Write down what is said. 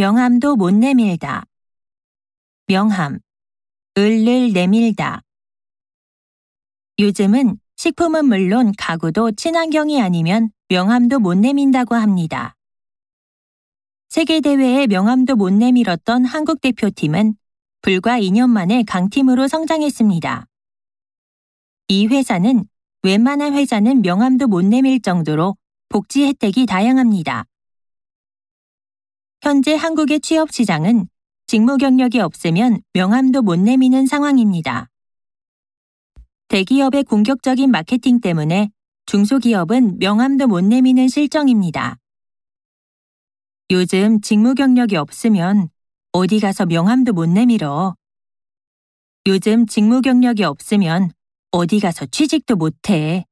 명함도 못 내밀다. 명함, 을을 내밀다. 요즘은 식품은 물론 가구도 친환경이 아니면 명함도 못 내민다고 합니다. 세계대회에 명함도 못 내밀었던 한국 대표팀은 불과 2년 만에 강팀으로 성장했습니다. 이 회사는 웬만한 회사는 명함도 못 내밀 정도로 복지 혜택이 다양합니다. 현재 한국의 취업 시장은 직무 경력이 없으면 명함도 못 내미는 상황입니다. 대기업의 공격적인 마케팅 때문에 중소기업은 명함도 못 내미는 실정입니다. 요즘 직무 경력이 없으면 어디 가서 명함도 못 내밀어. 요즘 직무 경력이 없으면 어디 가서 취직도 못 해.